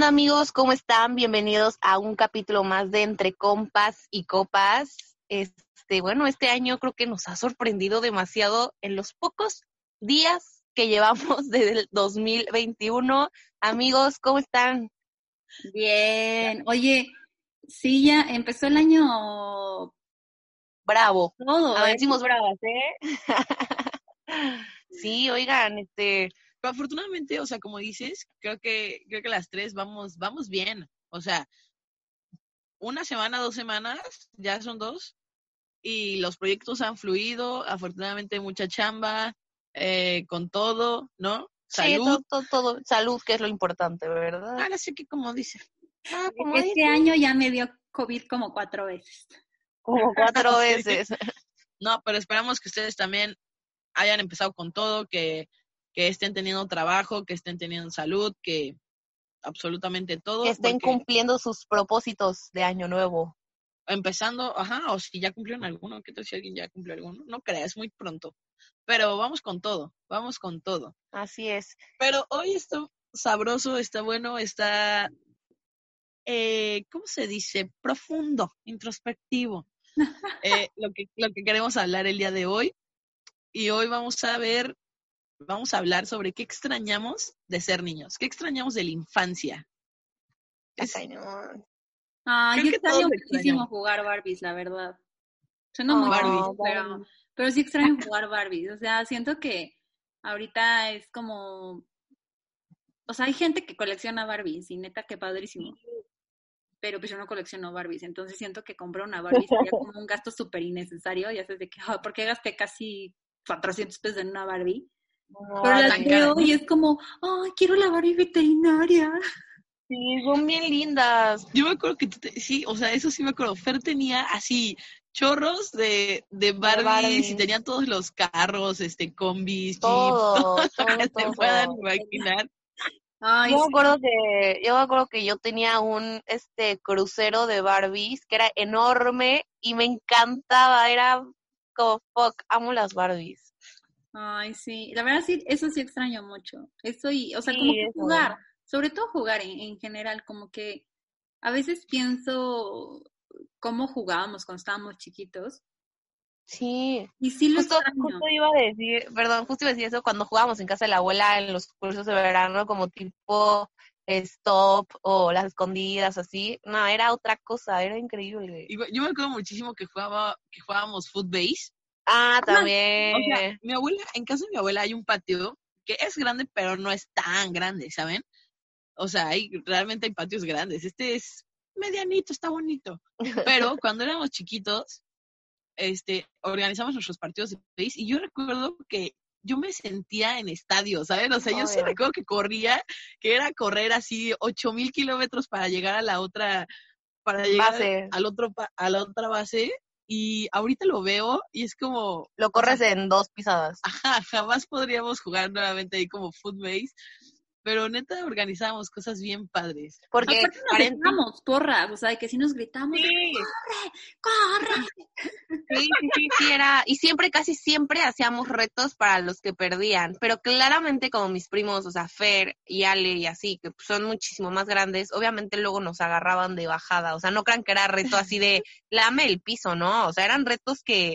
onda amigos? ¿Cómo están? Bienvenidos a un capítulo más de Entre Compas y Copas. Este, bueno, este año creo que nos ha sorprendido demasiado en los pocos días que llevamos desde el 2021. Amigos, ¿cómo están? Bien. Oye, sí, ya empezó el año Bravo. todo. A ver, ¿eh? decimos bravas, ¿eh? sí, oigan, este, Pero afortunadamente, o sea, como dices, creo que, creo que las tres vamos, vamos bien. O sea, una semana, dos semanas, ya son dos, y los proyectos han fluido, afortunadamente mucha chamba, eh, con todo, ¿no? sí, Salud. todo, todo, todo. salud, que es lo importante, ¿verdad? Ahora sí que como dice. Ah, como Este dice, año ya me dio COVID como cuatro veces. como cuatro veces. No, pero esperamos que ustedes también hayan empezado con todo, que, que estén teniendo trabajo, que estén teniendo salud, que absolutamente todo. que estén cumpliendo sus propósitos de año nuevo. empezando, ajá, o si ya cumplieron alguno, ¿qué tal si alguien ya cumplió alguno? No creas, muy pronto. Pero vamos con todo, vamos con todo. Así es. Pero hoy está sabroso, está bueno, está, eh, ¿cómo se dice? Profundo, introspectivo. Eh, lo, que, lo que queremos hablar el día de hoy. Y hoy vamos a ver, vamos a hablar sobre qué extrañamos de ser niños, qué extrañamos de la infancia. Es- cañón. Ah, Creo yo extraño muchísimo extrañamos. jugar Barbies, la verdad. Suena Oh, muy Barbie. triste, pero, pero sí extraño jugar Barbies. O sea, siento que ahorita es como... O sea, hay gente que colecciona Barbies y neta, qué padrísimo. Pero pues yo no colecciono Barbies, entonces siento que comprar una Barbie sería como un gasto súper innecesario. Ya sabes de que, ah, ¿por qué gasté casi 400 pesos en una Barbie? No, Pero las veo y es como, ay, quiero la Barbie veterinaria. Sí, son bien lindas. Yo me acuerdo que tú te- sí, o sea, eso sí me acuerdo. Fer tenía así chorros de, de Barbies Barbies. y tenía todos los carros, este, combis, jeeps, Todo, todo todo, lo que se todo. puedan imaginar. Ay, Yo me acuerdo que, yo me acuerdo que yo tenía un este crucero de Barbies que era enorme y me encantaba, era como fuck, amo las Barbies. Ay, sí, la verdad sí, eso sí extraño mucho. Eso y, o sea, Sí, como que jugar, sobre todo jugar en, en general, como que a veces pienso cómo jugábamos cuando estábamos chiquitos Sí. y sí lo Justo, extraño. justo iba a decir, perdón, justo iba a decir eso cuando jugábamos en casa de la abuela en los cursos de verano, como tipo stop o las escondidas, así. No, era otra cosa, era increíble. Y yo me acuerdo muchísimo que jugaba, que jugábamos footbase. Ah, O también. sea, mi abuela, en casa de mi abuela hay un patio que es grande, pero no es tan grande, ¿saben? O sea, hay, realmente hay patios grandes. Este es medianito, está bonito. Pero cuando éramos chiquitos, este, organizamos nuestros partidos de base y yo recuerdo que yo me sentía en estadio, ¿saben? O sea, yo sí recuerdo que corría, que era correr así ocho mil kilómetros para llegar a la otra, para llegar Base. al otro, a la otra base. Y ahorita lo veo y es como, Lo corres en dos pisadas. ajá, jamás podríamos jugar nuevamente ahí como footbase, pero neta organizábamos cosas bien padres. Porque Aparte nos paren- gritamos porras, o sea, que sí nos gritamos, Sí, ¡corre! sí, sí, sí, sí, era. Y siempre, casi siempre hacíamos retos para los que perdían. Pero claramente, como mis primos, o sea, Fer y Ale y así, que son muchísimo más grandes, obviamente luego nos agarraban de bajada. O sea, no crean que era reto así de lame el piso, ¿no? O sea, eran retos que,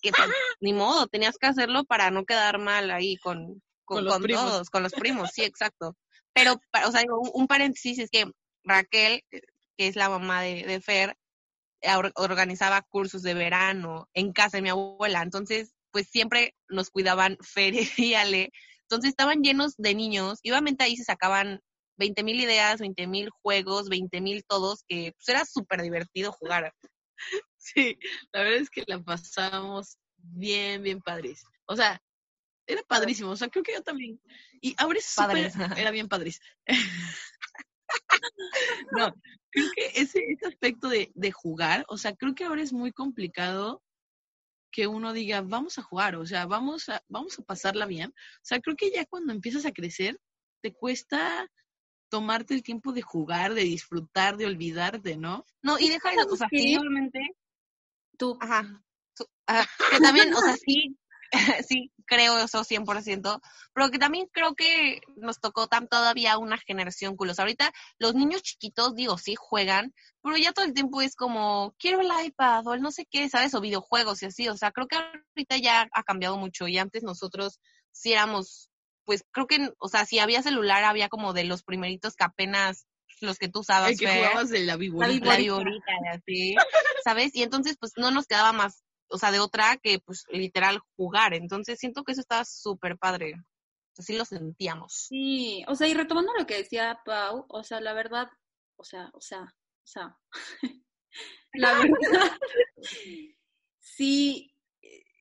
que pues, ni modo, tenías que hacerlo para no quedar mal ahí con, con, Con los con primos. todos, con los primos, sí, exacto. Pero, o sea, digo, un, un paréntesis es que Raquel, que es la mamá de, de Fer, or- organizaba cursos de verano en casa de mi abuela. Entonces, pues siempre nos cuidaban Fer y Ale. Entonces estaban llenos de niños. Y obviamente ahí se sacaban 20 mil ideas, 20 mil juegos, 20 mil todos, que pues era súper divertido jugar. Sí, la verdad es que la pasamos bien, bien padres. O sea, era padrísimo. O sea, creo que yo también. Y ahora es Padres. era bien padres. No, creo que ese, ese aspecto de, de jugar, o sea, creo que ahora es muy complicado que uno diga, vamos a jugar, o sea, vamos a, vamos a pasarla bien. O sea, creo que ya cuando empiezas a crecer, te cuesta tomarte el tiempo de jugar, de disfrutar, de olvidarte, ¿no? No, y deja eso, o sea, obviamente, Tú. ajá, ajá, que también, o sea, sí, sí, creo eso 100%, pero que también creo que nos tocó tan todavía una generación culos. Ahorita los niños chiquitos, digo, sí juegan, pero ya todo el tiempo es como, quiero el iPad o el no sé qué, ¿sabes? O videojuegos y así, o sea, creo que ahorita ya ha cambiado mucho y antes nosotros sí éramos, pues creo que, o sea, si había celular, había como de los primeritos que apenas los que tú usabas, El que Fer jugabas de la viborita. la viborita así, ¿sabes? Y entonces, pues, no nos quedaba más, o sea, de otra que, pues, literal, jugar. Entonces, siento que eso estaba súper padre. Así lo sentíamos. Sí, o sea, y retomando lo que decía Pau, o sea, la verdad, o sea, o sea, o sea, la verdad, sí,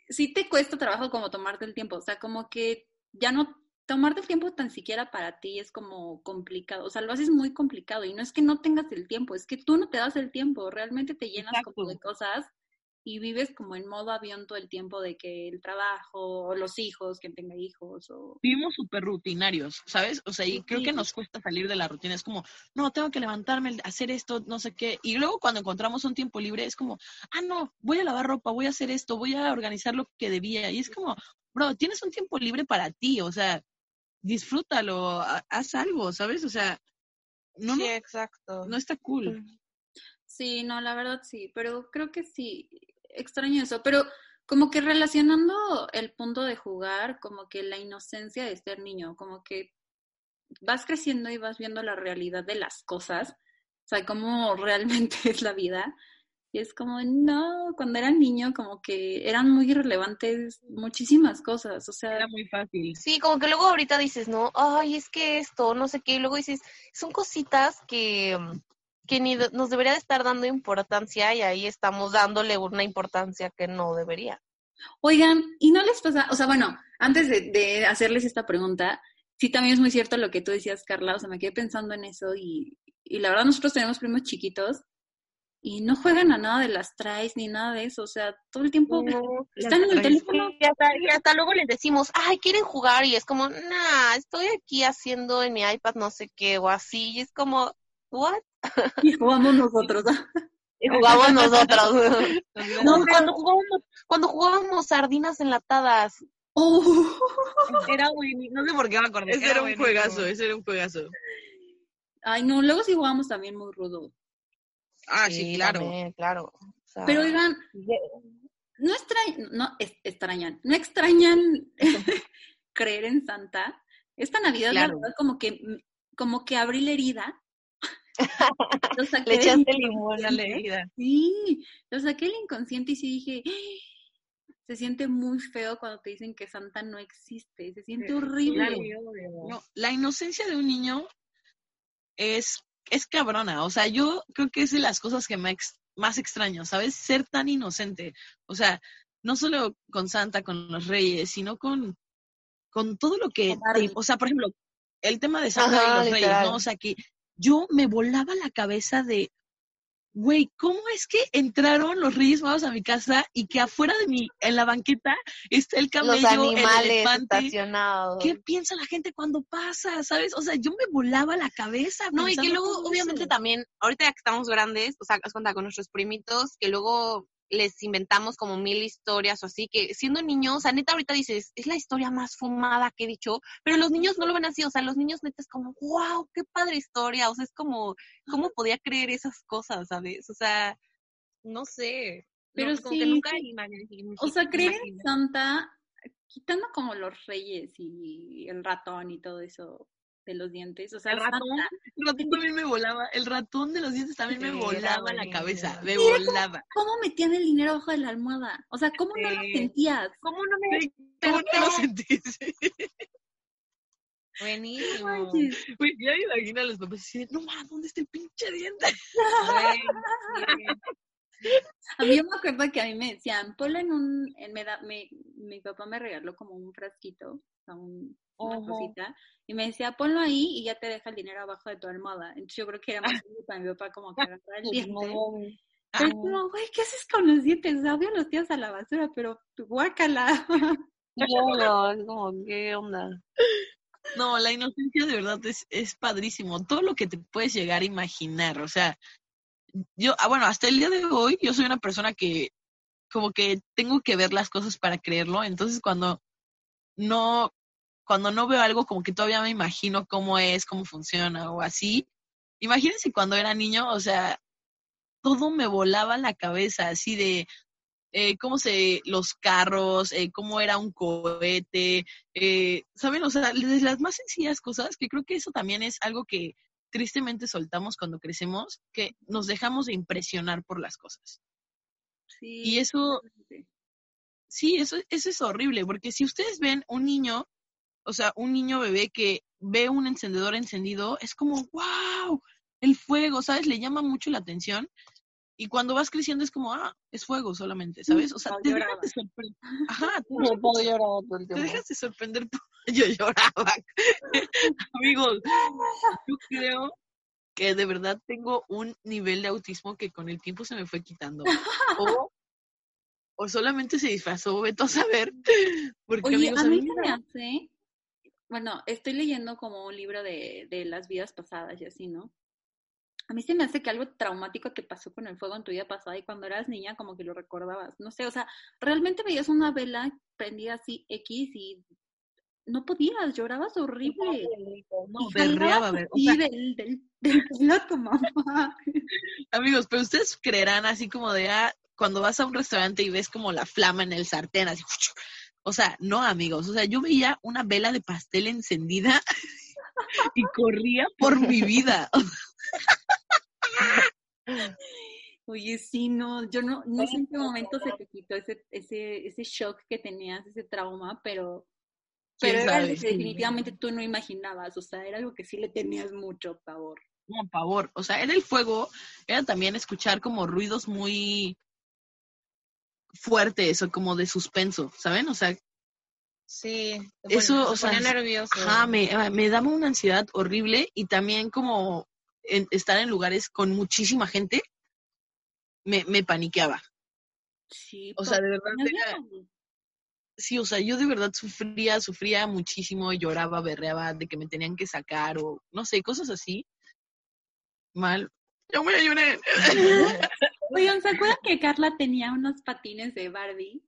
sí te cuesta trabajo como tomarte el tiempo, o sea, como que ya no, tomarte el tiempo tan siquiera para ti es como complicado, o sea, lo haces muy complicado y no es que no tengas el tiempo, es que tú no te das el tiempo, realmente te llenas como de cosas y vives como en modo avión todo el tiempo de que el trabajo, o los hijos, quien tenga hijos, o Vivimos súper rutinarios, ¿sabes? O sea, y creo que Sí. nos cuesta salir de la rutina. Es como, no, tengo que levantarme, hacer esto, no sé qué. Y luego cuando encontramos un tiempo libre, es como, ah, no, voy a lavar ropa, voy a hacer esto, voy a organizar lo que debía. Y es como, bro, tienes un tiempo libre para ti, o sea, disfrútalo, ha- haz algo, ¿sabes? O sea, no, no, exacto. no está cool. Sí, no, la verdad sí, pero creo que sí, extraño eso, pero como que relacionando el punto de jugar, como que la inocencia de ser niño, como que vas creciendo y vas viendo la realidad de las cosas, o sea, cómo realmente es la vida, y es como, no, cuando era niño como que eran muy irrelevantes muchísimas cosas, o sea, Era muy fácil. Sí, como que luego ahorita dices, no, ay, es que esto, no sé qué, y luego dices, son cositas que, que ni nos debería de estar dando importancia y ahí estamos dándole una importancia que no debería. Oigan, ¿y no les pasa? O sea, bueno, antes de, de hacerles esta pregunta, sí también es muy cierto lo que tú decías, Carla, o sea, me quedé pensando en eso y, y la verdad nosotros tenemos primos chiquitos y no juegan a nada de las traes ni nada de eso, o sea, todo el tiempo No, están en el teléfono. Y hasta, y hasta luego les decimos, ay, ¿quieren jugar? Y es como, nah, estoy aquí haciendo en mi iPad no sé qué o así. Y es como, ¿what? Y jugamos nosotros. Y jugamos nosotros. No, cuando jugábamos, cuando jugábamos sardinas enlatadas. Oh. Era buenísimo. No sé por qué me acordé. Ese era un buenísimo. juegazo, ese era un juegazo. Ay, no, luego sí jugamos también muy rudo. Ah, sí, claro. también, claro. O sea, Pero oigan, no extrañan, no es- extrañan, no extrañan creer en Santa. Esta Navidad, Claro. la verdad, como que, como que abrí la herida. Lo saqué le echaste limón a la herida. Sí, lo saqué del inconsciente y sí dije, "Ah, se siente muy feo cuando te dicen que Santa no existe, se siente horrible. Claro. No, la inocencia de un niño es, es cabrona. O sea, yo creo que es de las cosas que me ex- más extraño, ¿sabes? Ser tan inocente. O sea, no solo con Santa, con los reyes, sino con, con todo lo que... Te- o sea, por ejemplo, el tema de Santa Ajá, y los reyes. ¿no? O sea, que yo me volaba la cabeza de... Güey, ¿cómo es que entraron los Reyes Magos a mi casa y que afuera de mí, en la banqueta, está el camello, Los el elefante? estacionados. ¿Qué piensa la gente cuando pasa? ¿Sabes? O sea, yo me volaba la cabeza. No, y que luego, obviamente, eso. también, ahorita ya que estamos grandes, o sea, haz cuenta con nuestros primitos, que luego les inventamos como mil historias o así, que siendo niños, o sea, neta, ahorita dices, es la historia más fumada que he dicho, pero los niños no lo ven así, o sea, los niños neta es como, wow, qué padre historia, o sea, es como, ¿cómo podía creer esas cosas, sabes? O sea, no sé. Pero no, como que nunca sí. imagine- O sea, creer en imaginé. Santa, quitando como los reyes y el ratón y todo eso de los dientes, o sea, El ratón, Santa- el ratón también me volaba. El ratón de los dientes también me volaba la cabeza. Me volaba. ¿cómo metían el dinero abajo de la almohada? O sea, ¿cómo no lo sentías? ¿Cómo no me ¿Cómo no lo sentís? Buenísimo. Güey, ya imagino a los papás así no mames, ¿dónde está el pinche diente? A mí yo me acuerdo que a mí me decían, ponlo en un, en, me da, me, mi papá me regaló como un frasquito, o sea, un, una cosita, y me decía, ponlo ahí y ya te deja el dinero abajo de tu almohada. Entonces yo creo que era más fácil para mi papá como que agarrar el diente. Pero es como, güey, ¿qué haces con los dientes? Obvio los tiras a la basura, pero guácala. No, es como, ¿qué onda? No, la inocencia de verdad es, es padrísimo. Todo lo que te puedes llegar a imaginar. O sea, yo, ah, bueno, hasta el día de hoy, yo soy una persona que como que tengo que ver las cosas para creerlo. Entonces, cuando no, cuando no veo algo, como que todavía me imagino cómo es, cómo funciona o así. Imagínense cuando era niño, o sea, todo me volaba la cabeza, así de eh, cómo se, los carros, eh, cómo era un cohete, eh, ¿saben? O sea, desde las más sencillas cosas, que creo que eso también es algo que tristemente soltamos cuando crecemos, que nos dejamos de impresionar por las cosas. Sí, Y eso. Sí, eso, eso es horrible, porque si ustedes ven un niño, o sea, un niño bebé que ve un encendedor encendido, es como, wow, el fuego, ¿sabes? Le llama mucho la atención. Y cuando vas creciendo es como, ah, es fuego solamente, ¿sabes? O sea, te dejas de sorprender. Ajá, te Yo todo todo el te dejas de sorprender. Yo lloraba. Amigos, yo creo que de verdad tengo un nivel de autismo que con el tiempo se me fue quitando. O, o solamente se disfrazó, veto a saber. Porque Oye, amigos, a mí me se me hace, bueno, estoy leyendo como un libro de, de las vidas pasadas y así, ¿no? A mí se me hace que algo traumático te pasó con el fuego en tu vida pasada y cuando eras niña como que lo recordabas. No sé, o sea, realmente veías una vela prendida así X y no podías, llorabas horrible. no, Y jalabas berreaba, ver- o así sea, del, del, del tu mamá. amigos, pero ustedes creerán así como de, ah, cuando vas a un restaurante y ves como la flama en el sartén, así, o sea, no, amigos, o sea, yo veía una vela de pastel encendida y corría por mi vida. Oye, sí, no, yo no, no sé en qué momento se te quitó ese, ese, ese shock que tenías, ese trauma, pero, ¿Quién pero era algo sabe? que definitivamente tú no imaginabas, o sea, era algo que sí le tenías mucho pavor. como pavor. O sea, era el fuego, era también escuchar como ruidos muy fuertes o como de suspenso, ¿saben? O sea, Sí, Eso, o se ponía sea, nervioso. ajá, me, ah, me daba una ansiedad horrible y también como en- estar en lugares con muchísima gente me, me paniqueaba. Sí, O sea, de verdad, era- sí, o sea, yo de verdad sufría, sufría muchísimo, lloraba, berreaba de que me tenían que sacar o no sé, cosas así. Mal. Yo me lloré. Oigan, ¿se acuerdan que Carla tenía unos patines de Barbie?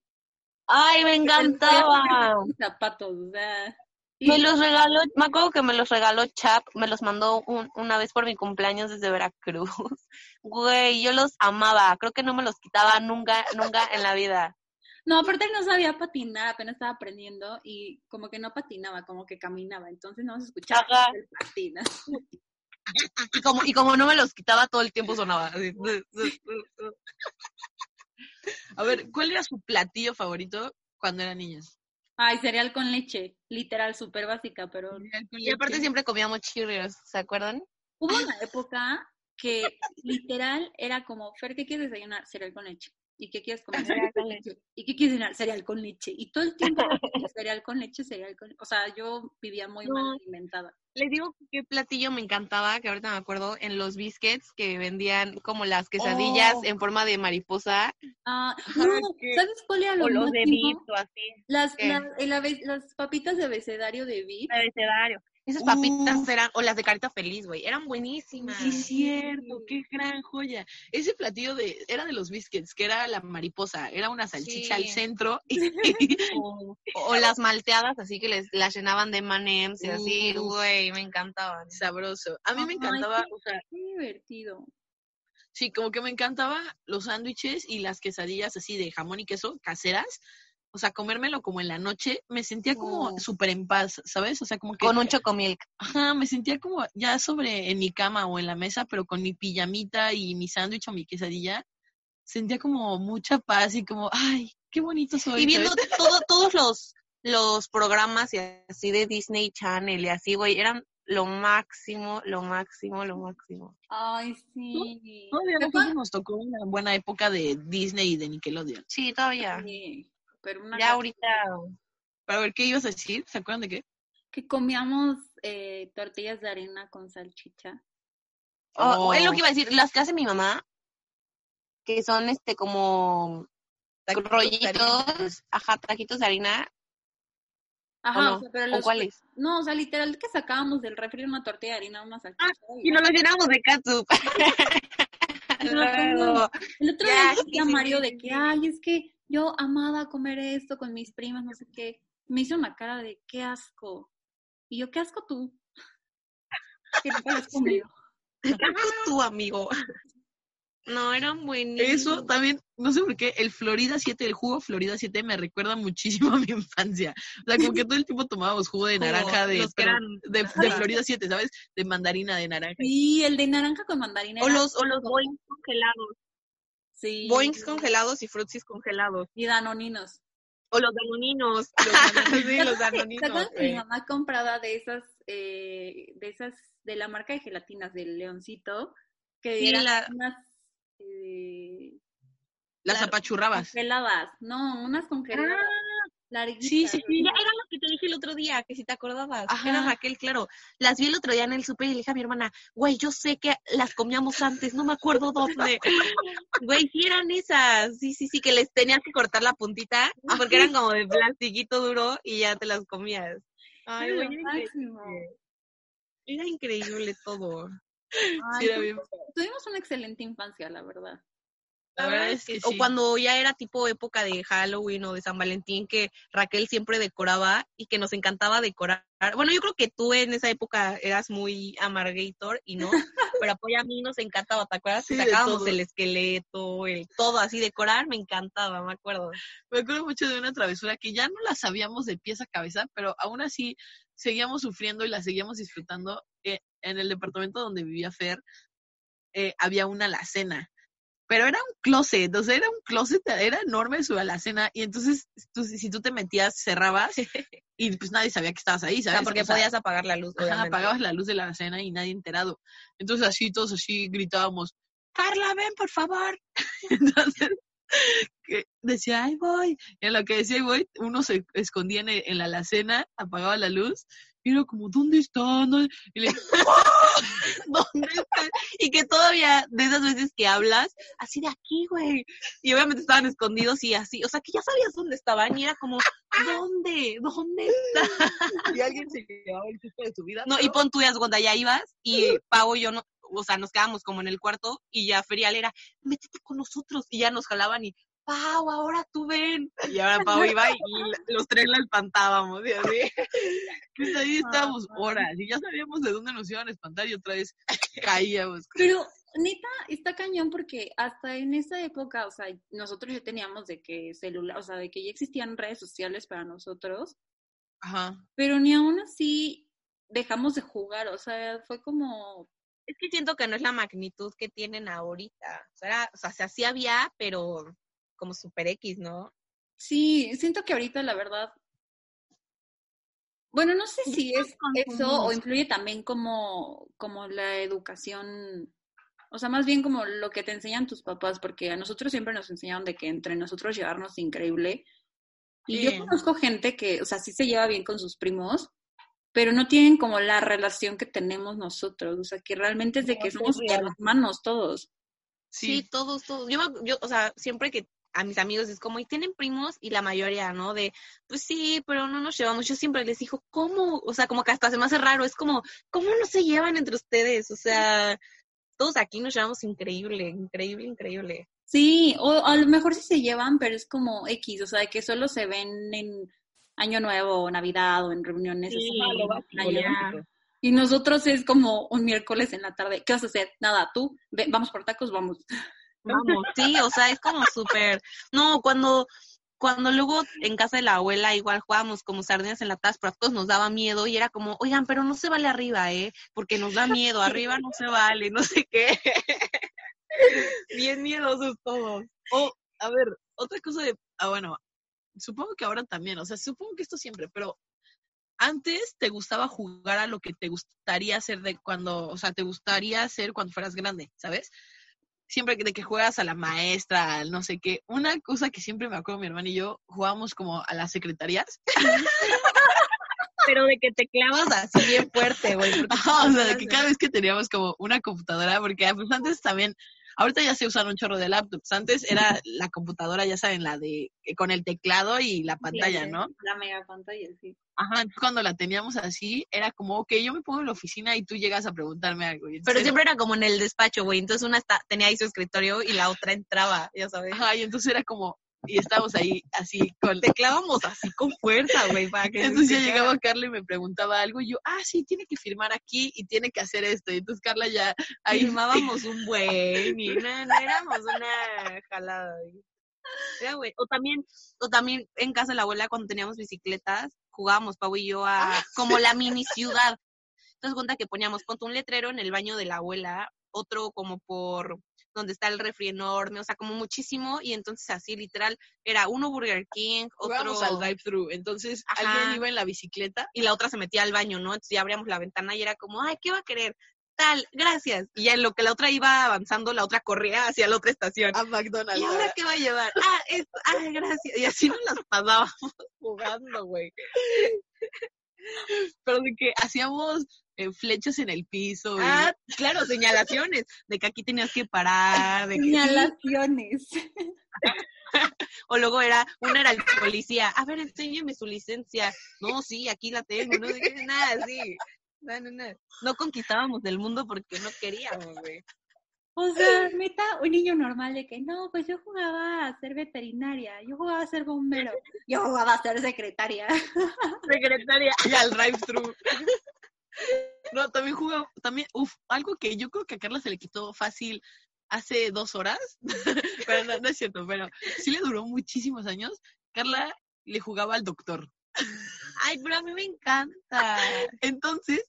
Ay, me encantaba. Zapatos, o sea. Me los regaló, me acuerdo que me los regaló Chap, me los mandó un- una vez por mi cumpleaños desde Veracruz. Güey, yo los amaba, creo que no me los quitaba nunca, nunca en la vida. No, aparte no sabía patinar, apenas estaba aprendiendo y como que no patinaba, como que caminaba, entonces no se escuchaba Ajá. Y como, y como no me los quitaba todo el tiempo sonaba. así. A ver, ¿cuál era su platillo favorito cuando eran niñas? Ay, cereal con leche, literal, súper básica, pero Y aparte siempre comíamos Cheerios, ¿se acuerdan? hubo una época que literal era como, Fer, ¿qué quieres desayunar? Cereal con leche. ¿Y qué quieres comer? Cereal con leche. ¿Y qué quieres cenar? Cereal con leche. Y todo el tiempo cereal con leche, cereal con O sea, yo vivía muy No. mal alimentada. Les digo qué platillo me encantaba, que ahorita me acuerdo, en los biscuits que vendían como las quesadillas Oh. en forma de mariposa. Ah, no, ¿sabes cuál era lo O los de? Vips o así. Las, las, el las papitas de abecedario de VIP. Abecedario. Esas papitas Uf. eran, o las de carita feliz, güey, eran buenísimas. Sí, cierto, qué gran joya. Ese platillo de, era de los biscuits, que era la mariposa, era una salchicha al centro. O, o las malteadas, así que les las llenaban de M&M's y así, güey, me encantaban. Sabroso. A mí me Ay, encantaba, sí. o sea, Qué divertido. sí, como que me encantaba los sándwiches y las quesadillas así de jamón y queso caseras. O sea, comérmelo como en la noche, me sentía como Mm. súper en paz, ¿sabes? O sea, como que, Con un chocomilk. ajá, me sentía como ya sobre en mi cama o en la mesa, pero con mi pijamita y mi sándwich o mi quesadilla. Sentía como mucha paz y como, ay, qué bonito soy. Y viendo todo, todos los, los programas y así de Disney Channel y así, güey, eran lo máximo, lo máximo, lo máximo. Ay, sí. Todavía a ¿Te nosotros nos tocó una buena época de Disney y de Nickelodeon. Sí, todavía. Sí, pero una Ya ahorita. Para ver qué ibas a decir, ¿se acuerdan de qué? que comíamos eh, tortillas de harina con salchicha. Oh, Oh. Es lo que iba a decir, las que hace mi mamá, que son este como Taquitos rollitos, ajá, taquitos de harina, Ajá, ¿o no? o sea, pero ¿O los- cuáles? No, o sea, literal que sacábamos del refri una tortilla de harina, una salchicha. Y nos los llenamos de catsup. Luego, El otro Ya, día decía sí, Mario sí, de que, ay, es que yo amaba comer esto con mis primas, no sé qué. Me hizo una cara de qué asco. Y yo, qué asco tú. Lo has comido. ¿qué haces tú, amigo? No, eran buenísimos. Eso también, no sé por qué, el Florida 7, el jugo Florida 7 me recuerda muchísimo a mi infancia. O sea, como que todo el tiempo tomábamos jugo de naranja de, los que pero eran- de, de Ajá. Florida 7, ¿sabes? De mandarina de naranja. Sí, el de naranja con mandarina. O los, o los boings congelados. Sí. Boings congelados y frutsis congelados. Y danoninos. O los danoninos. sí, los ¿Se acuerdan danoninos. que mi mamá compraba de esas, eh, de esas, de la marca de gelatinas del Leoncito, que Sí, eran la- unas eh, Las Claro. apachurrabas. congeladas, no, unas congeladas, larguitas. Sí, sí, sí, era lo que te dije el otro día, que si te acordabas. Ajá. Era Raquel, claro. Las vi el otro día en el súper y le dije a mi hermana, güey, yo sé que las comíamos antes, no me acuerdo dónde. Güey, sí eran esas. Sí, sí, sí, que les tenías que cortar la puntita, porque eran como de plastiquito duro y ya te las comías. Ay, Era güey, era increíble. Era increíble todo. Ay, Sí, era tu- bien Tuvimos una excelente infancia, la verdad. La verdad es que O sí. cuando ya era tipo época de Halloween o de San Valentín, que Raquel siempre decoraba y que nos encantaba decorar. Bueno, yo creo que tú en esa época eras muy amargator y no, pero apoya a mí nos encantaba, ¿te acuerdas? Sí, Sacábamos el esqueleto, el todo así, decorar me encantaba, me acuerdo. Me acuerdo mucho de una travesura que ya no la sabíamos de pies a cabeza, pero aún así seguíamos sufriendo y la seguíamos disfrutando. Eh, en el departamento donde vivía Fer eh, había una alacena, pero era un closet, o sea, era un closet, era enorme su alacena y entonces tú- si tú te metías, cerrabas y pues nadie sabía que estabas ahí, ¿sabes? porque O sea, podías apagar la luz, Ajá, apagabas la luz de la alacena y nadie enterado. Entonces así, todos así gritábamos, Carla, ven, por favor. Entonces, que decía, ahí voy. Y en lo que decía, ahí voy, uno se escondía en, el- en la alacena, apagaba la luz, y era como, ¿dónde están? ¿Dónde-?" Y le ¿Dónde están? Y que todavía, de esas veces que hablas, así de aquí, güey. Y obviamente estaban escondidos y así, o sea, que ya sabías dónde estaban y era como, ¿dónde? ¿Dónde están? y alguien se llevaba el susto de su vida. No, y pon tú ya cuando ya ibas y Pau y yo no, o sea, nos quedamos como en el cuarto y ya Ferial era, métete con nosotros y ya nos jalaban y Pau, ahora tú ven. Y ahora Pau iba y los tres la espantábamos y así. Pues ahí estábamos horas y ya sabíamos de dónde nos iban a espantar y otra vez caíamos. Pero neta, está cañón porque hasta en esa época, o sea, nosotros ya teníamos de que celular, o sea, de que ya existían redes sociales para nosotros, Ajá. pero ni aún así dejamos de jugar, o sea, fue como, Es que siento que no es la magnitud que tienen ahorita. O sea, era- o sea, se hacía había, pero como super X, ¿no? sí, siento que ahorita la verdad, bueno, no sé si es eso o influye también como, como la educación, o sea, más bien como lo que te enseñan tus papás, porque a nosotros siempre nos enseñaron de que entre nosotros llevarnos increíble. Y Sí. yo conozco gente que, o sea, sí se lleva bien con sus primos, pero no tienen como la relación que tenemos nosotros, o sea, que realmente es de que No, somos hermanos todos. Sí, todos, todos. Yo, o sea, siempre que a mis amigos es como, y tienen primos, y la mayoría, ¿no? De, pues sí, pero no nos llevamos. Yo siempre les digo, ¿cómo? O sea, como que hasta se me hace raro. Es como, ¿cómo no se llevan entre ustedes? O sea, todos aquí nos llevamos increíble, increíble, increíble. Sí, o a lo mejor sí se llevan, pero es como X, o sea, que solo se ven en Año Nuevo o Navidad o en reuniones así. Y nosotros es como un miércoles en la tarde. ¿Qué vas a hacer? Nada, tú, ve- vamos por tacos, vamos. Vamos, sí, o sea, es como súper. No, cuando, cuando luego en casa de la abuela igual jugábamos como sardinas en enlatadas, pero a todos nos daba miedo y era como, oigan, pero no se vale arriba, ¿eh? Porque nos da miedo, arriba no se vale, no sé qué. Bien miedosos todos. O, a ver, otra cosa de, ah, bueno, supongo que ahora también, o sea, supongo que esto siempre, pero antes te gustaba jugar a lo que te gustaría hacer de cuando, o sea, te gustaría hacer cuando fueras grande, ¿sabes? Siempre de que juegas a la maestra, al no sé qué. Una cosa que siempre me acuerdo mi hermana y yo jugábamos como a las secretarias. pero de que te clavas así bien fuerte, güey. Ajá, o sea, de que cada vez que teníamos como una computadora, porque pues antes también, ahorita ya se usan un chorro de laptops, antes era la computadora, ya saben, la de, con el teclado y la pantalla, Sí, ¿no? La mega pantalla, sí. Ajá, cuando la teníamos así, era como, ok, yo me pongo en la oficina y tú llegas a preguntarme algo. Pero siempre era como en el despacho, güey. Entonces una está, tenía ahí su escritorio y la otra entraba, ya sabes. Ajá, y entonces era como, y estábamos ahí así con... Te clavamos así con fuerza, güey, para que Entonces ya llegaba Carla y me preguntaba algo y yo, ah, sí, tiene que firmar aquí y tiene que hacer esto. Y entonces Carla ya ahí firmábamos un buen y no, no éramos una jalada. güey. O también, o también en casa de la abuela cuando teníamos bicicletas, jugábamos Pau y yo a como la mini ciudad. Entonces cuenta que poníamos ponte un letrero en el baño de la abuela, otro como por donde está el refri enorme, o sea, como muchísimo, y entonces así literal era uno Burger King, otro jugábamos al drive-thru. Entonces Ajá. alguien iba en la bicicleta y la otra se metía al baño, ¿no? Entonces ya abríamos la ventana y era como, ay, ¿qué va a querer? Tal, gracias. Y ya en lo que la otra iba avanzando, la otra corría hacia la otra estación. a McDonald's. ¿Y ahora qué va a llevar? Ah, esto, ah, gracias. Y así nos las pasábamos jugando, güey. Pero de que hacíamos eh, flechas en el piso. y- Ah, claro, señalaciones de que aquí tenías que parar, de que Señalaciones. o luego era, una era el policía, a ver, enséñeme su licencia. No, sí, aquí la tengo, no sé qué, nada, sí. No, no, no. No conquistábamos el mundo porque no queríamos, güey. O sea, neta, un niño normal de que no, pues yo jugaba a ser veterinaria, yo jugaba a ser bombero, yo jugaba a ser secretaria. Secretaria. y al drive-thru. No, también jugaba, también, uff, algo que yo creo que a Carla se le quitó fácil hace dos horas, pero no, no es cierto, pero sí le duró muchísimos años. Carla le jugaba al doctor. Ay, pero a mí me encanta. Entonces,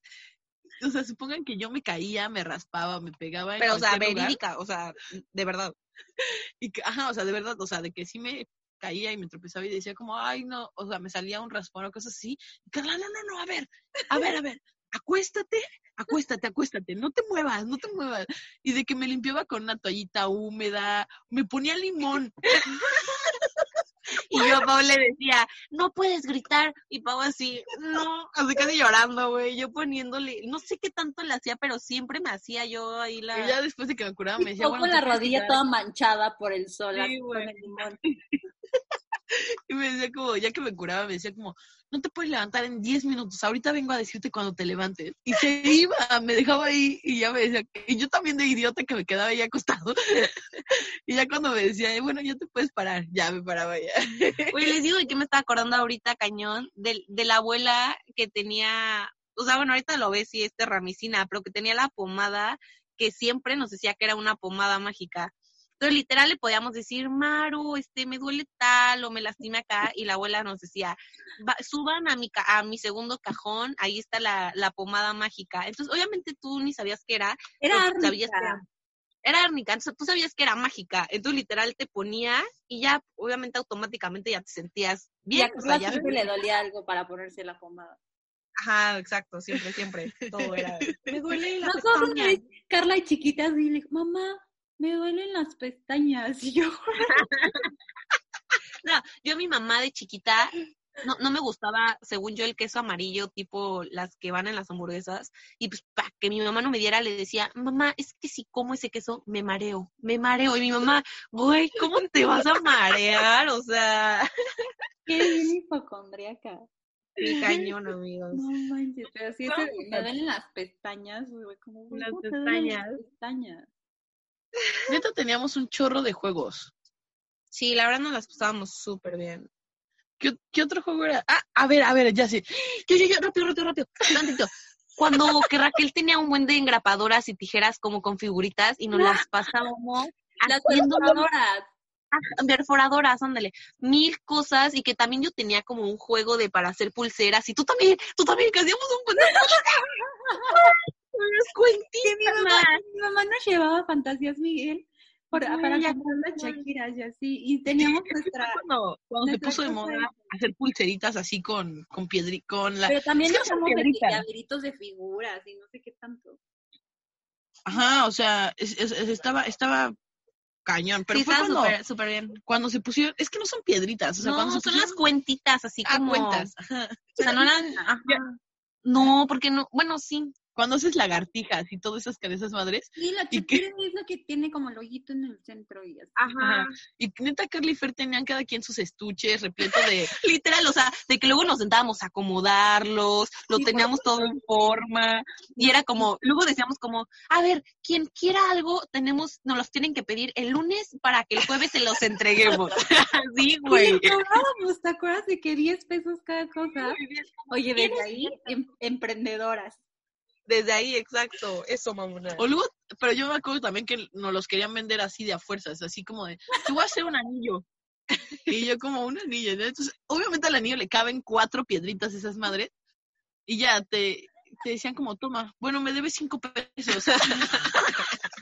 o sea, supongan que yo me caía, me raspaba, me pegaba en Pero, o sea, lugar, verídica, o sea, de verdad. y que, ajá, o sea, de verdad, o sea, de que sí me caía y me tropezaba y decía como, ay, no, o sea, me salía un raspón o cosas así. Y Carla, no, no, no, a ver, a ver, a ver, acuéstate, acuéstate, acuéstate, no te muevas, no te muevas. Y de que me limpiaba con una toallita húmeda, me ponía limón. Y yo a Pau le decía, no puedes gritar. Y Pau así, no, así casi llorando, güey. Yo poniéndole, no sé qué tanto le hacía, pero siempre me hacía yo ahí la... Y ya después de que me curaba me decía, Yo bueno, con te la puedes rodilla quitar". toda manchada por el sol, Sí, con el limón. Y me decía como, ya que me curaba, me decía como, no te puedes levantar en 10 minutos, ahorita vengo a decirte cuando te levantes. Y se iba, me dejaba ahí y ya me decía, y yo también de idiota que me quedaba ahí acostado. y ya cuando me decía, "Eh, bueno, ya te puedes parar, ya me paraba ya. Oye, les digo de qué me estaba acordando ahorita, cañón, de, de la abuela que tenía, o sea, bueno, ahorita lo ves y es terramicina, pero que tenía la pomada que siempre nos decía que era una pomada mágica. Entonces, literal, le podíamos decir, Maru, este, me duele tal o me lastima acá, y la abuela nos decía, "Va- suban a mi, ca- a mi segundo cajón, ahí está la, la pomada mágica. Entonces, obviamente tú ni sabías qué era, Era pero sabías que era, árnica. era árnica, entonces tú sabías que era mágica, entonces literal te ponías y ya obviamente automáticamente ya te sentías bien, a o sea, ya siempre le dolía algo para ponerse la pomada. Ajá, exacto, siempre, siempre, todo era, me duele la vez, Carla y chiquita así le dijo, mamá, me duelen las pestañas. Y yo, No, yo a mi mamá de chiquita no, no me gustaba, según yo, el queso amarillo, tipo las que van en las hamburguesas. Y pues para que mi mamá no me diera, le decía, mamá, es que si como ese queso, me mareo, me mareo. Y mi mamá, güey, ¿cómo te vas a marear? O sea, qué bien hipocondríaca. qué cañón, amigos. No manches, pero me duelen las pestañas, güey, como, Las ¿cómo te duelen las pestañas. Neta teníamos un chorro de juegos. Sí, la verdad nos las pasábamos súper bien. ¿Qué, qué otro juego era? Ah, a ver, a ver, ya sé. Yo, yo, yo, rápido, rápido, rápido. Tantito. Cuando que Raquel tenía un buen de engrapadoras y tijeras como con figuritas y nos las pasábamos Las haciendo perforadoras. perforadoras, ándale, mil cosas y que también yo tenía como un juego de para hacer pulseras y tú también, tú también que hacíamos un buen de unas cuentitas, Mi mamá, mi mamá nos llevaba Fantasías Miguel por, Ay, para comprar las. Shakiras y así. Y teníamos nuestra. Cuando, cuando se puso de moda hacer pulseritas así con, con piedri, con la... Pero también piedritas. llaveritos de figuras y no sé qué tanto. Ajá, o sea, es- es- es- estaba, estaba cañón. Pero sí, fue cuando, súper bien. cuando se pusieron, es que no son piedritas, o sea, no, cuando se son las pusieron cuentitas, así ah, como... cuentas. Ajá. O sea, no eran... ajá. No, porque no... Bueno, sí. Cuando haces lagartijas y todas esas cabezas madres. Sí, la ¿Y chupira es la que tiene como el hoyito en el centro y así. Ajá. Y neta, Carly y Fer tenían cada quien sus estuches repleto de. Literal, o sea, de que luego nos sentábamos a acomodarlos, lo Sí, teníamos todo en forma, y era como, luego decíamos como, a ver, quien quiera algo, tenemos, nos los tienen que pedir el lunes para que el jueves se los entreguemos. Así, güey. ¿te acuerdas de que 10 pesos cada cosa? Oye, desde ahí, em- emprendedoras. Desde ahí, exacto, eso, mamona. O luego, pero yo me acuerdo también que nos los querían vender así de a fuerzas, así como de, te voy a hacer un anillo. Y yo como un anillo, ¿no? Entonces, obviamente al anillo le caben cuatro piedritas esas madres, y ya te, te decían como, toma, bueno, me debes cinco pesos.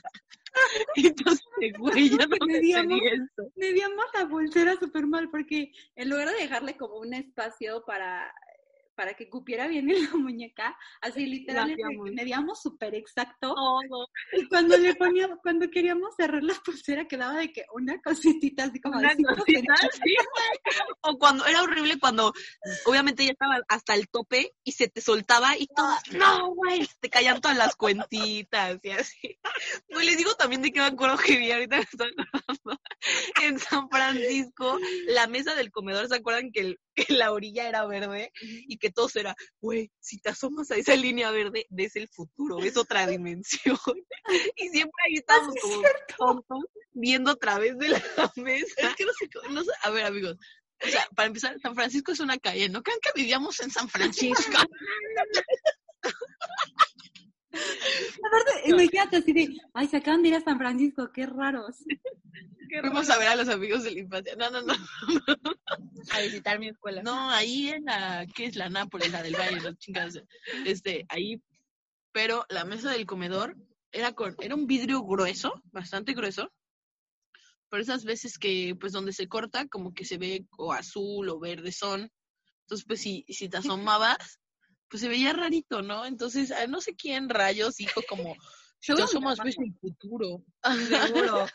Entonces, güey, ya no me. Medíamos la pulsera súper mal porque en lugar de dejarle como un espacio para, para que cupiera bien en la muñeca, así literalmente medíamos súper exacto. Y cuando le poníamos, cuando queríamos cerrar la pulsera quedaba de que una cositita así como Una cosita, sí. O cuando era horrible cuando obviamente ya estaba hasta el tope y se te soltaba y todo, no, güey, te caían todas las cuentitas y así. Pues les digo también de que me acuerdo que vi ahorita me estoy acordando. En San Francisco, la mesa del comedor, ¿se acuerdan que, el- que la orilla era verde y que todo era, güey, si te asomas a esa línea verde, ves el futuro, ves otra dimensión. Y siempre ahí estábamos como tontos viendo a través de la mesa. Es que no sé, no sé, a ver amigos, o sea, para empezar, San Francisco es una calle, ¿no crean que vivíamos en San Francisco? Aparte, imagínate así de, ay, se acaban de ir a San Francisco, qué raros. Fuimos a ver a los amigos de la infancia. No, no, no. A visitar mi escuela. No, ahí en la, ¿qué es la Nápoles? La del Valle, las chingadas. Este, ahí, pero la mesa del comedor era con, era un vidrio grueso, bastante grueso. Pero esas veces que, pues, donde se corta, como que se ve o azul o verde son. Entonces, pues, si, si te asomabas, pues se veía rarito, ¿no? Entonces, a no sé quién rayos dijo como, mi asomas, mamá. ves el futuro. Seguro.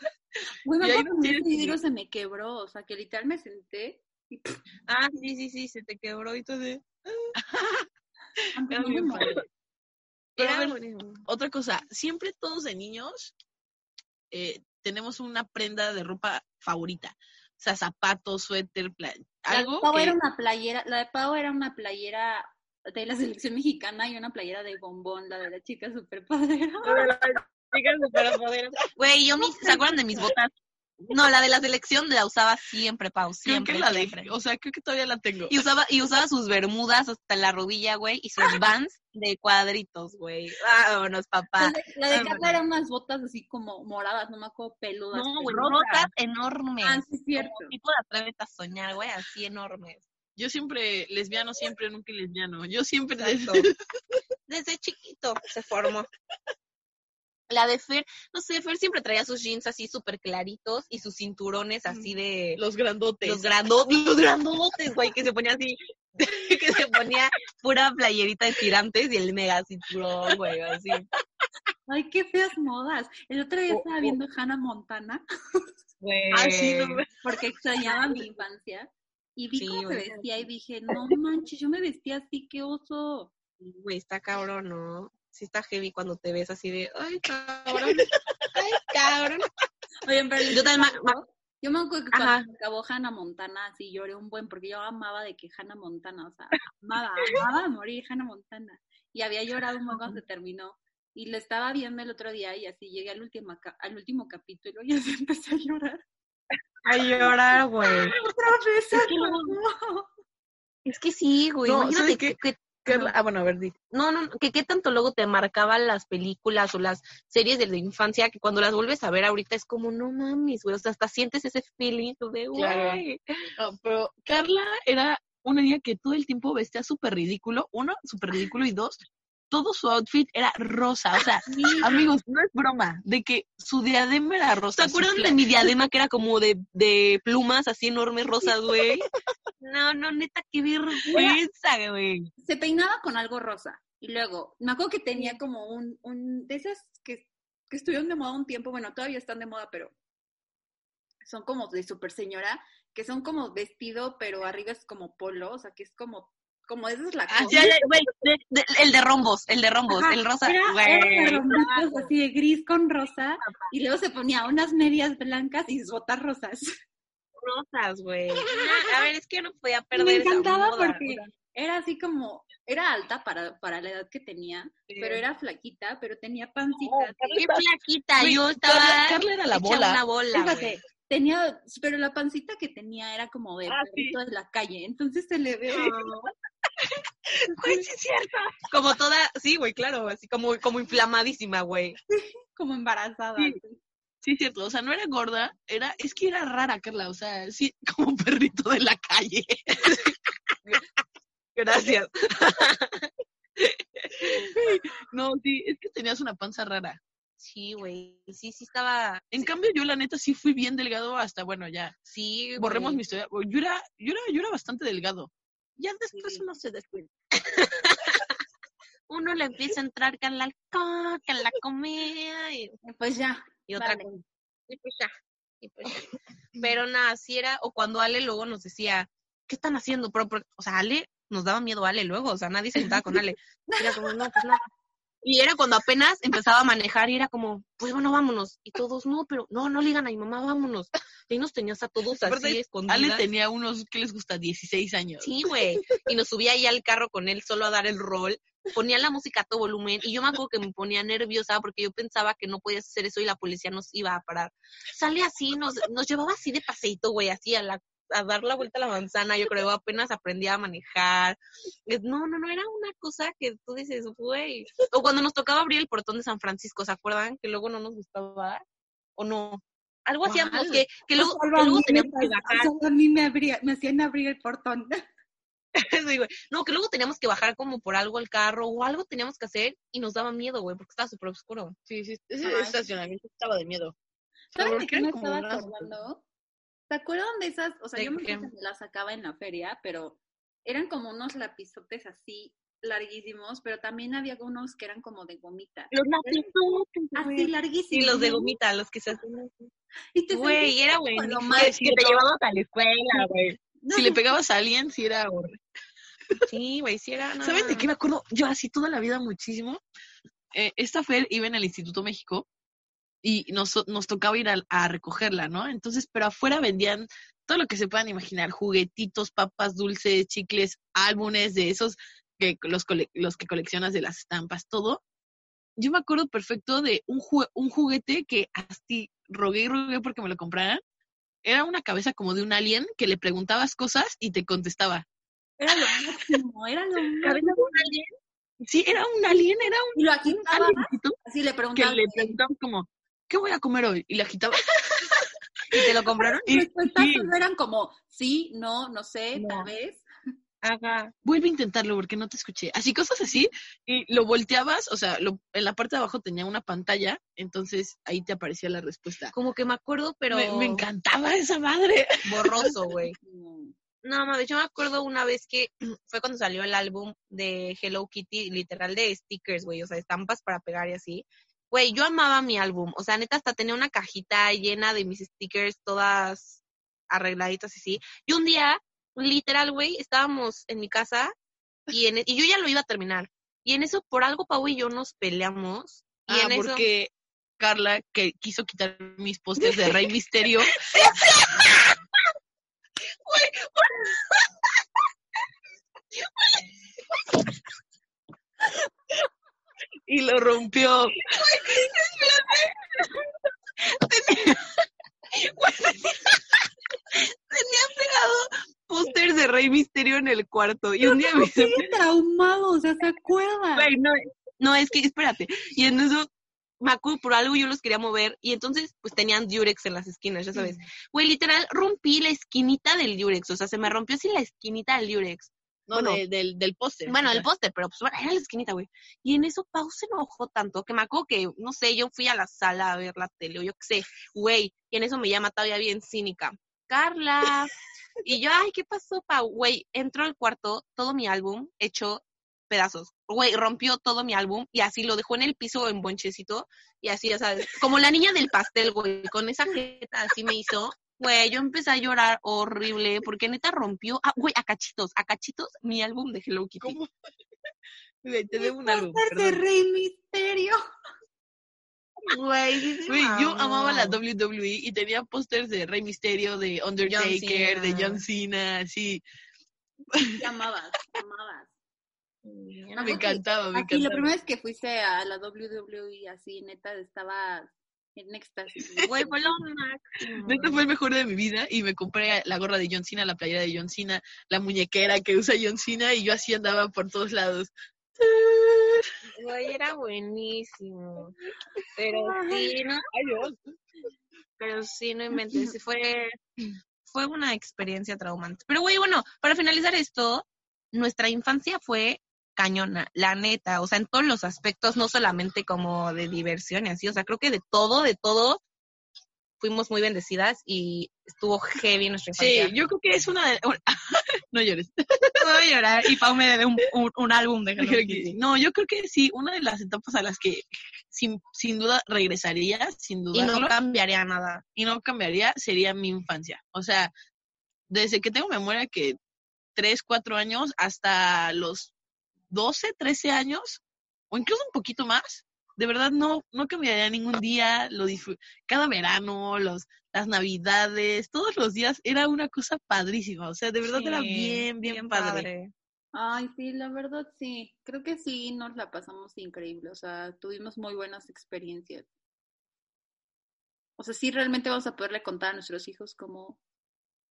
Güey, me Y ahí no tienes vidrio se me quebró, o sea, que literal me senté y Ah, sí, sí, sí, se te quebró y todo. de- Era no me bien morí. padre. Pero a Era ver, buenísimo. otra cosa, siempre todos de niños eh, tenemos una prenda de ropa favorita. O sea, zapatos, suéter, pla- La de algo Pau que- era una playera, la de Pau era una playera de la selección mexicana y una playera de bombón, la de la chica superpoderosa. Güey, yo mis, ¿se acuerdan de mis botas? No, la de la selección la usaba siempre, Pau, creo siempre. que la siempre. o sea, creo que todavía la tengo. Y usaba, y usaba sus bermudas hasta la rodilla, güey, y sus vans de cuadritos, güey. Vámonos, papá. La de Carla eran unas botas así como moradas, no me acuerdo, peludas. No, güey, rotas enormes. Ah, sí, es cierto. Como tipo de atrévete a soñar, güey, así enormes. Yo siempre lesbiano, siempre, nunca lesbiano. Yo siempre... Exacto. Desde chiquito se formó. La de Fer, no sé, Fer siempre traía sus jeans así súper claritos y sus cinturones así de... Los grandotes. Los grandotes, los grandotes, güey, que se ponía así, que se ponía pura playerita de tirantes y el mega cinturón, güey, así. Ay, qué feas modas. El otro día Oh, estaba oh. viendo Hannah Montana Güey. Ah, sí, no me- porque extrañaba mi infancia y vi Sí, cómo se vestía y dije, no manches, yo me vestía así, qué oso. Güey, está cabrón, ¿no? Sí está heavy cuando te ves así de, ay, cabrón, ay, cabrón. Oye, pero Yo también Yo me acuerdo que Ajá. cuando acabó Hannah Montana, así lloré un buen, porque yo amaba de que Hannah Montana, o sea, amaba, amaba a morir Hannah Montana. Y había llorado un buen cuando se terminó. Y lo estaba viendo el otro día y así llegué al último, al último capítulo y así empecé a llorar. A llorar, güey. Otra vez. Es que sí, güey. No, Imagínate ¿sabes que, ah, bueno, a ver, di. no, no, que qué tanto luego te marcaban las películas o las series de la infancia que cuando las vuelves a ver ahorita es como, no mames, güey. O sea, hasta sientes ese feeling de, güey. Claro. No, pero Carla era una niña que todo el tiempo vestía súper ridículo. Uno, súper ridículo. Y dos, todo su outfit era rosa. O sea, amigos, no es broma. De que su diadema era rosa. ¿Se acuerdan de mi diadema que era como de, de plumas así enormes rosas, güey? No, no, neta, qué vergüenza, güey. Se peinaba con algo rosa. Y luego, me acuerdo que tenía como un, un de esas que, que estuvieron de moda un tiempo, bueno, todavía están de moda, pero son como de super señora, que son como vestido, pero arriba es como polo, o sea, que es como, como esa es la Ah, cosa. ya, ya, güey, de- de- el de rombos, el de rombos, Ajá, el rosa. Era, güey. era rombitos así de gris con rosa, y luego se ponía unas medias blancas y sus botas rosas. rosas, güey. A ver, es que yo no podía perder me encantaba moda, porque era así como, era alta para, para la edad que tenía, sí. pero era flaquita, pero tenía pancita. Qué flaquita, Güey, yo estaba Carla, era la bola. una bola, Fíjate, güey. tenía, pero la pancita que tenía era como de Ah, sí. perrito de la calle, entonces se le ve Güey, sí es cierto. Como toda, sí, güey, claro, así como, como inflamadísima, güey. como embarazada. Sí. Sí, es cierto. O sea, no era gorda, era, es que era rara, Carla. O sea, sí, como un perrito de la calle. Gracias. No, sí, es que tenías una panza rara. Sí, güey, sí, sí estaba, En cambio, yo la neta sí fui bien delgado hasta, bueno, ya. sí. Borremos mi historia. Yo era, yo era, yo era bastante delgado. Ya después Sí. uno se descuida. Uno le empieza a entrar que en la alcohol, que en la comida y, Pues ya. y otra Vale. cosa. Y pues ya, y pues ya. Pero nada, sí era, o cuando Ale luego nos decía, ¿qué están haciendo? Pero, pero, o sea, Ale, nos daba miedo Ale luego, o sea, nadie se juntaba con Ale. Era como, no, pues no. Y era cuando apenas empezaba a manejar y era como, pues bueno, vámonos. Y todos, no, pero no, no le digan a mi mamá, vámonos. Y ahí nos tenías a todos así Aparte, escondidas. Ale tenía unos, ¿qué les gusta? 16 años. Sí, güey. Y nos subía ahí al carro con él solo a dar el rol. Ponía la música a todo volumen y yo me acuerdo que me ponía nerviosa porque yo pensaba que no podías hacer eso y la policía nos iba a parar. Sale así, nos, nos llevaba así de paseito, güey, así a, la, a dar la vuelta a la manzana. Yo creo apenas aprendía a manejar. No, no, no, era una cosa que tú dices, güey. O cuando nos tocaba abrir el portón de San Francisco, ¿se acuerdan? Que luego no nos gustaba. ¿O no? Algo hacíamos que, que luego, Solo que a luego mí me teníamos que bajar. solo a mí me, abría- me hacían abrir el portón. Sí, güey. No, que luego teníamos que bajar como por algo el carro o algo teníamos que hacer y nos daba miedo, güey, porque estaba súper oscuro. Sí, sí, ese estacionamiento estaba de miedo. ¿Saben Porque de qué me estaba acordando? ¿Se acuerdan de esas? O sea, ¿De yo me que me las sacaba en la feria, pero eran como unos lapizotes así larguísimos, pero también había unos que eran como de gomita. Los lapizotes, Así larguísimos. Y los de gomita, los que se hacen. Y te Güey, era güey. lo más- Que te llevabas a la escuela, güey. No Si le pegabas a alguien, sí era horrible. Sí, güey, sí era. no, ¿Saben de no, qué me acuerdo? Yo así toda la vida muchísimo. Eh, esta Fer iba en el Instituto México y nos, nos tocaba ir a, a recogerla, ¿no? Entonces, pero afuera vendían todo lo que se puedan imaginar, juguetitos, papas dulces, chicles, álbumes de esos que los, cole- los que coleccionas de las estampas, todo. Yo me acuerdo perfecto de un, un juguete que así rogué y rogué porque me lo compraran. Era una cabeza como de un alien que le preguntabas cosas y te contestaba. Era lo máximo, era lo máximo. ¿Cabeza de un alien? Sí, era un alien, era Y lo un aliencito así le que preguntaba. le preguntaban como, ¿qué voy a comer hoy? Y le agitaba. ¿Y te lo compraron? Y, respuestas eran como sí, no, no sé, No. tal vez. Ajá. vuelve a intentarlo porque no te escuché. Así cosas así, y lo volteabas, o sea, lo, en la parte de abajo tenía una pantalla, entonces ahí te aparecía la respuesta. Como que me acuerdo, pero Me, me encantaba esa madre. borroso, güey. No, mames, yo me acuerdo una vez que fue cuando salió el álbum de Hello Kitty, literal de stickers, güey, o sea, estampas para pegar y así. Güey, yo amaba mi álbum, o sea, neta, hasta tenía una cajita llena de mis stickers, todas arregladitas y así. Y un día, literal, güey, estábamos en mi casa y, en, e, y yo ya lo iba a terminar. Y en eso, por algo, Pau y yo nos peleamos. Y Ah, en eso, porque Carla, que quiso quitar mis pósters de Rey Misterio. Y lo rompió. tenía pegado pósters de Rey Misterio en el cuarto. Y un día me traumado, o sea, ¿se acuerda? Güey, no, no, es que, espérate. Y en eso, me acuerdo, por algo yo los quería mover. Y entonces, pues tenían Durex en las esquinas, ya sabes. Güey, literal, rompí la esquinita del Durex. O sea, se me rompió así la esquinita del Durex. No, Bueno. de- del, del póster. Bueno, el Ajá. póster, pero pues bueno, era la esquinita, güey. Y en eso Pau se enojó tanto que me acuerdo que, no sé, yo fui a la sala a ver la tele o yo qué sé, güey. Y en eso me llama todavía bien cínica. Carla. Y yo, ay, ¿qué pasó, Pau? Güey, entró al cuarto, todo mi álbum hecho pedazos. Güey, rompió todo mi álbum y así lo dejó en el piso en bonchecito y así, ya sabes, como la niña del pastel, güey, con esa jeta así me hizo Güey, yo empecé a llorar horrible porque neta rompió, ah, güey, a cachitos, a cachitos mi álbum de Hello Kitty. ¿Cómo? Güey, te debo un álbum. Póster de. Rey Misterio. Güey, Güey, yo amaba la WWE y tenía pósters de Rey Misterio, de Undertaker, de. John Cena, sí. Te amabas, te amabas. Me encantaba, me Aquí, la encantaba. primera vez que fuiste a la WWE, así, neta, estaba en éxtasis. Güey, fue lo máximo. Neta fue el mejor de mi vida y me compré la gorra de John Cena, la playera de John Cena, la muñequera que usa John Cena y yo así andaba por todos lados. Güey, era buenísimo. Pero sí, no, pero sí, no inventes, sí fue, fue una experiencia traumante. Pero güey, bueno, para finalizar esto, nuestra infancia fue cañona, la neta, o sea, en todos los aspectos, no solamente como de diversión y así, o sea, creo que de todo, de todo, fuimos muy bendecidas y estuvo heavy nuestra Sí, infancia. yo creo que es una de... no llores. Voy a llorar y Pau me debe un, un, un álbum de Hello Kitty. No, yo creo que sí, una de las etapas a las que sin, sin duda regresaría, sin Y duda. no cambiaría nada. y no cambiaría sería mi infancia. O sea, desde que tengo memoria que 3, 4 años hasta los 12, 13 años, o incluso un poquito más, de verdad no, no cambiaría ningún día, lo cada verano, los, las navidades, todos los días era una cosa padrísima, o sea, de verdad era Sí, bien, bien, padre. Ay, sí, la verdad sí. Creo que sí nos la pasamos increíble. O sea, tuvimos muy buenas experiencias. O sea, sí realmente vamos a poderle contar a nuestros hijos como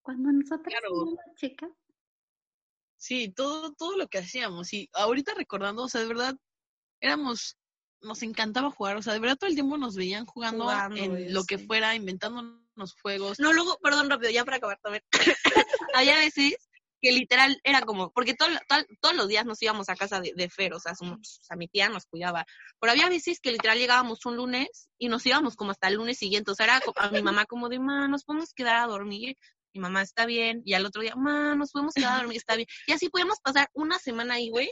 cuando nosotros Claro. éramos chicas. Sí, todo, todo lo que hacíamos. Y ahorita recordando, o sea, de verdad, éramos, nos encantaba jugar, o sea, de verdad todo el tiempo nos veían jugando, Jugando, en güey, lo que fuera, inventándonos juegos. No, luego, perdón, rápido, ya para acabar también. Había veces que literal era como, porque todo, todo- todos los días nos íbamos a casa de, de Fer, o sea, su- o sea, mi tía nos cuidaba, pero había veces que literal llegábamos un lunes y nos íbamos como hasta el lunes siguiente, o sea, era a mi mamá como de, ma, nos podemos quedar a dormir, mi mamá está bien, y al otro día, ma, nos podemos quedar a dormir, está bien, y así podíamos pasar una semana ahí, güey,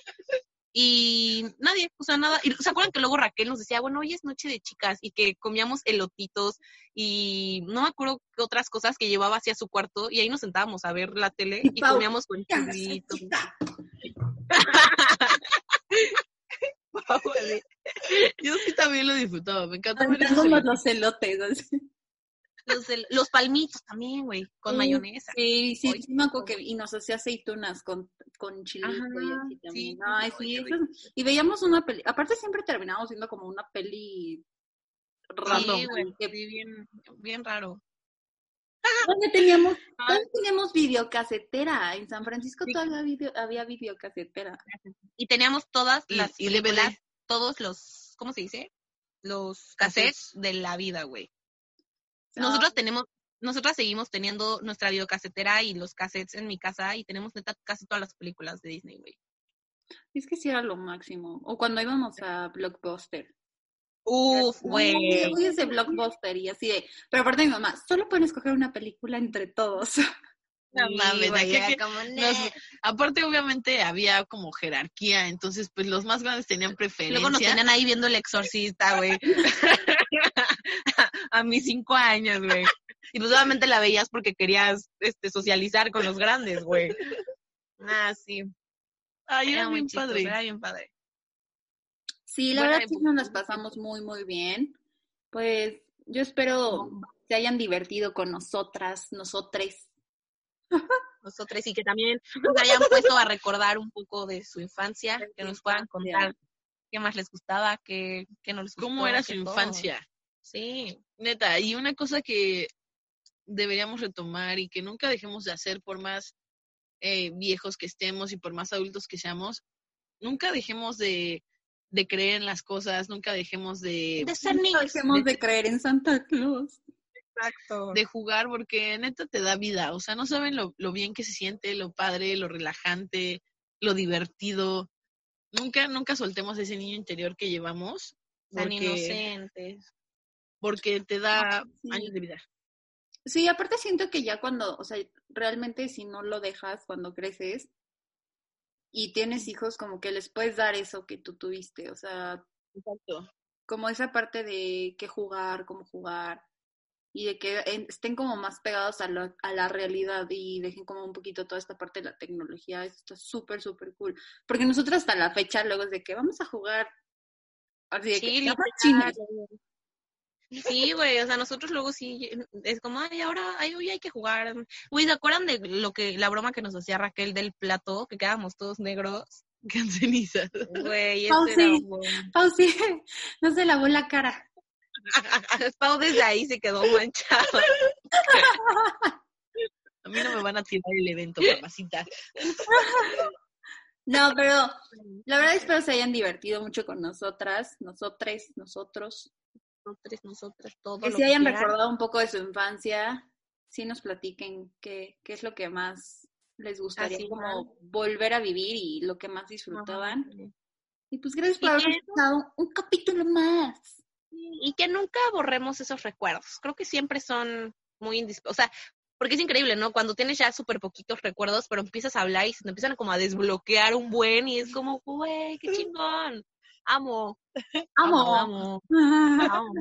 y nadie, o sea, nada, y se acuerdan que luego Raquel nos decía, bueno, hoy es noche de chicas, y que comíamos elotitos, y no me acuerdo qué otras cosas que llevaba hacia su cuarto y ahí nos sentábamos a ver la tele Y y Pau, comíamos con chiquita. Yo sí también lo disfrutaba, me encantaba los elotes. así. Los, del- los palmitos también, güey, con Sí, mayonesa. Sí, sí, sí me acuerdo que y nos hacía aceitunas con, con chilito y así sí, también. sí, Ay, sí, y veíamos una peli, aparte siempre terminábamos viendo como una peli random. Sí, güey, que- bien, bien raro. ¿Dónde teníamos. ¿dónde teníamos videocasetera? En San Francisco Sí. todavía video, había videocasetera. Y teníamos todas Y- las y DVD. películas, todos los, ¿cómo se dice? Los cassettes de la vida, güey. Nosotros tenemos, nosotras seguimos teniendo nuestra videocasetera y los cassettes en mi casa y tenemos neta casi todas las películas de Disney, güey. Es que sí era lo máximo. O cuando íbamos a Blockbuster. Uf, güey. Hoy es de Blockbuster y así de. Pero aparte mi mamá, solo pueden escoger una película entre todos. No mames, ¿de era qué- como, aparte, obviamente, había como jerarquía, entonces, pues los más grandes tenían preferencia. Luego nos tenían ahí viendo el exorcista, güey. a mis cinco años, güey. Y pues obviamente la veías porque querías este, socializar con los grandes, güey. Ah, sí. Ay, era, Era muy bien chistoso, padre. era bien padre. Sí, la Buena verdad sí nos las pasamos muy, muy bien. Pues yo espero se hayan divertido con nosotras, nosotres. Nosotros y que también nos hayan puesto a recordar un poco de su infancia, que nos puedan contar qué más les gustaba, qué, qué no les gustó. ¿Cómo era su todo. infancia? Sí. Neta, y una cosa que deberíamos retomar y que nunca dejemos de hacer por más eh, viejos que estemos y por más adultos que seamos, nunca dejemos de, de creer en las cosas, nunca dejemos de, De ser niños. dejemos de creer en Santa Claus. Exacto. de jugar porque neta te da vida, o sea, no saben lo, lo bien que se siente, lo padre, lo relajante, lo divertido. Nunca, nunca soltemos ese niño interior que llevamos Tan porque, inocentes. Porque te da Sí. años de vida. Sí, aparte siento que ya cuando, o sea, realmente si no lo dejas cuando creces y tienes hijos, como que les puedes dar eso que tú tuviste, o sea, Exacto. como esa parte de qué jugar, cómo jugar. y de que estén como más pegados a, lo- a la realidad y dejen como un poquito toda esta parte de la tecnología. Eso está súper, súper cool. Porque nosotros hasta la fecha, luego es de que vamos a jugar. Así de que, Sí, "Llama literal. chinos". Sí, güey, o sea, nosotros luego sí, es como, ay, ahora, ay, hoy hay que jugar. Güey, ¿se acuerdan de lo que, la broma que nos hacía Raquel del plato, que quedábamos todos negros? Que en cenizas. Güey, Oh, era sí. un Pau, sí, no se lavó la cara. Pau desde ahí se quedó manchado. A mí no me van a tirar el evento, mamacita. No, pero la verdad espero se hayan divertido mucho con nosotras, nosotres, nosotros. Nosotros, nosotras, todo Que si hayan quieran. recordado un poco de su infancia, sí nos platiquen qué, qué es lo que más les gustaría Así, como volver a vivir y lo que más disfrutaban. Ajá. Y pues gracias por haber que- escuchado un capítulo más. Y que nunca borremos esos recuerdos. Creo que siempre son muy indispensables. O sea, porque es increíble, ¿no? Cuando tienes ya súper poquitos recuerdos, pero empiezas a hablar y se te empiezan como a desbloquear un buen y es como, güey, qué chingón. Amo, Amo. amo, amo. Amo,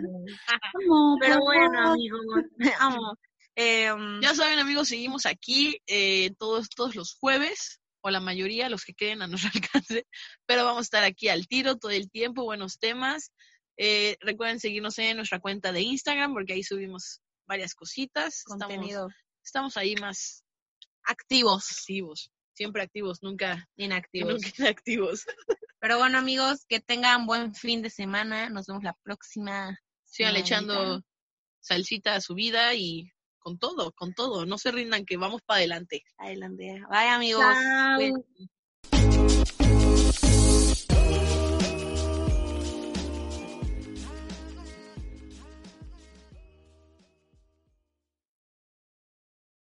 Pero bueno, amigos, amo. Em, Ya saben, amigos, seguimos aquí eh, todos, todos los jueves, o la mayoría, los que queden a nuestro alcance, pero vamos a estar aquí al tiro todo el tiempo, buenos temas. Eh, recuerden seguirnos en nuestra cuenta de Instagram, porque ahí subimos varias cositas. Estamos, contenido estamos ahí más activos, activos, siempre activos, nunca, inactivos. nunca inactivos. Pero bueno, amigos, que tengan buen fin de semana. Nos vemos la próxima. Sigan echando salsita a su vida y con todo, con todo. No se rindan que vamos para adelante. Adelante. Bye, amigos.